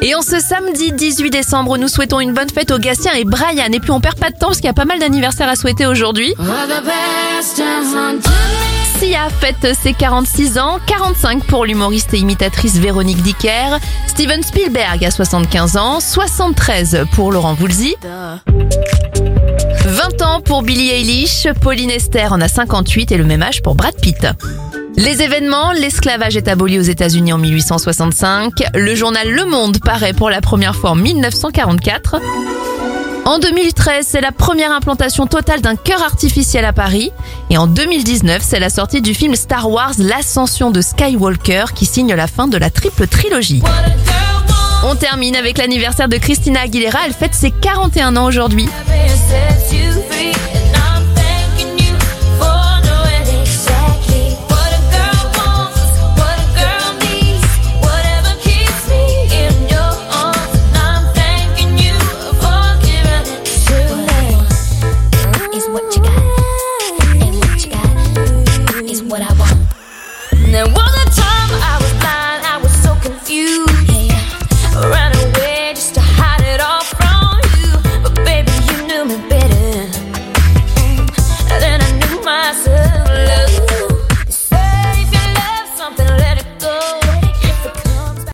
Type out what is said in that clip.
Et en ce samedi 18 décembre, nous souhaitons une bonne fête aux Gatien et Brian. Et puis on perd pas de temps parce qu'il y a pas mal d'anniversaires à souhaiter aujourd'hui. Sia fête ses 46 ans, 45 pour l'humoriste et imitatrice Véronique Dicker, Steven Spielberg a 75 ans, 73 pour Laurent Voulzy, 20 ans pour Billie Eilish, Pauline Esther en a 58 et le même âge pour Brad Pitt. Les événements, l'esclavage est aboli aux États-Unis en 1865, le journal Le Monde paraît pour la première fois en 1944. En 2013, c'est la première implantation totale d'un cœur artificiel à Paris. Et en 2019, c'est la sortie du film Star Wars L'ascension de Skywalker qui signe la fin de la triple trilogie. On termine avec l'anniversaire de Christina Aguilera, elle fête ses 41 ans aujourd'hui. and then what?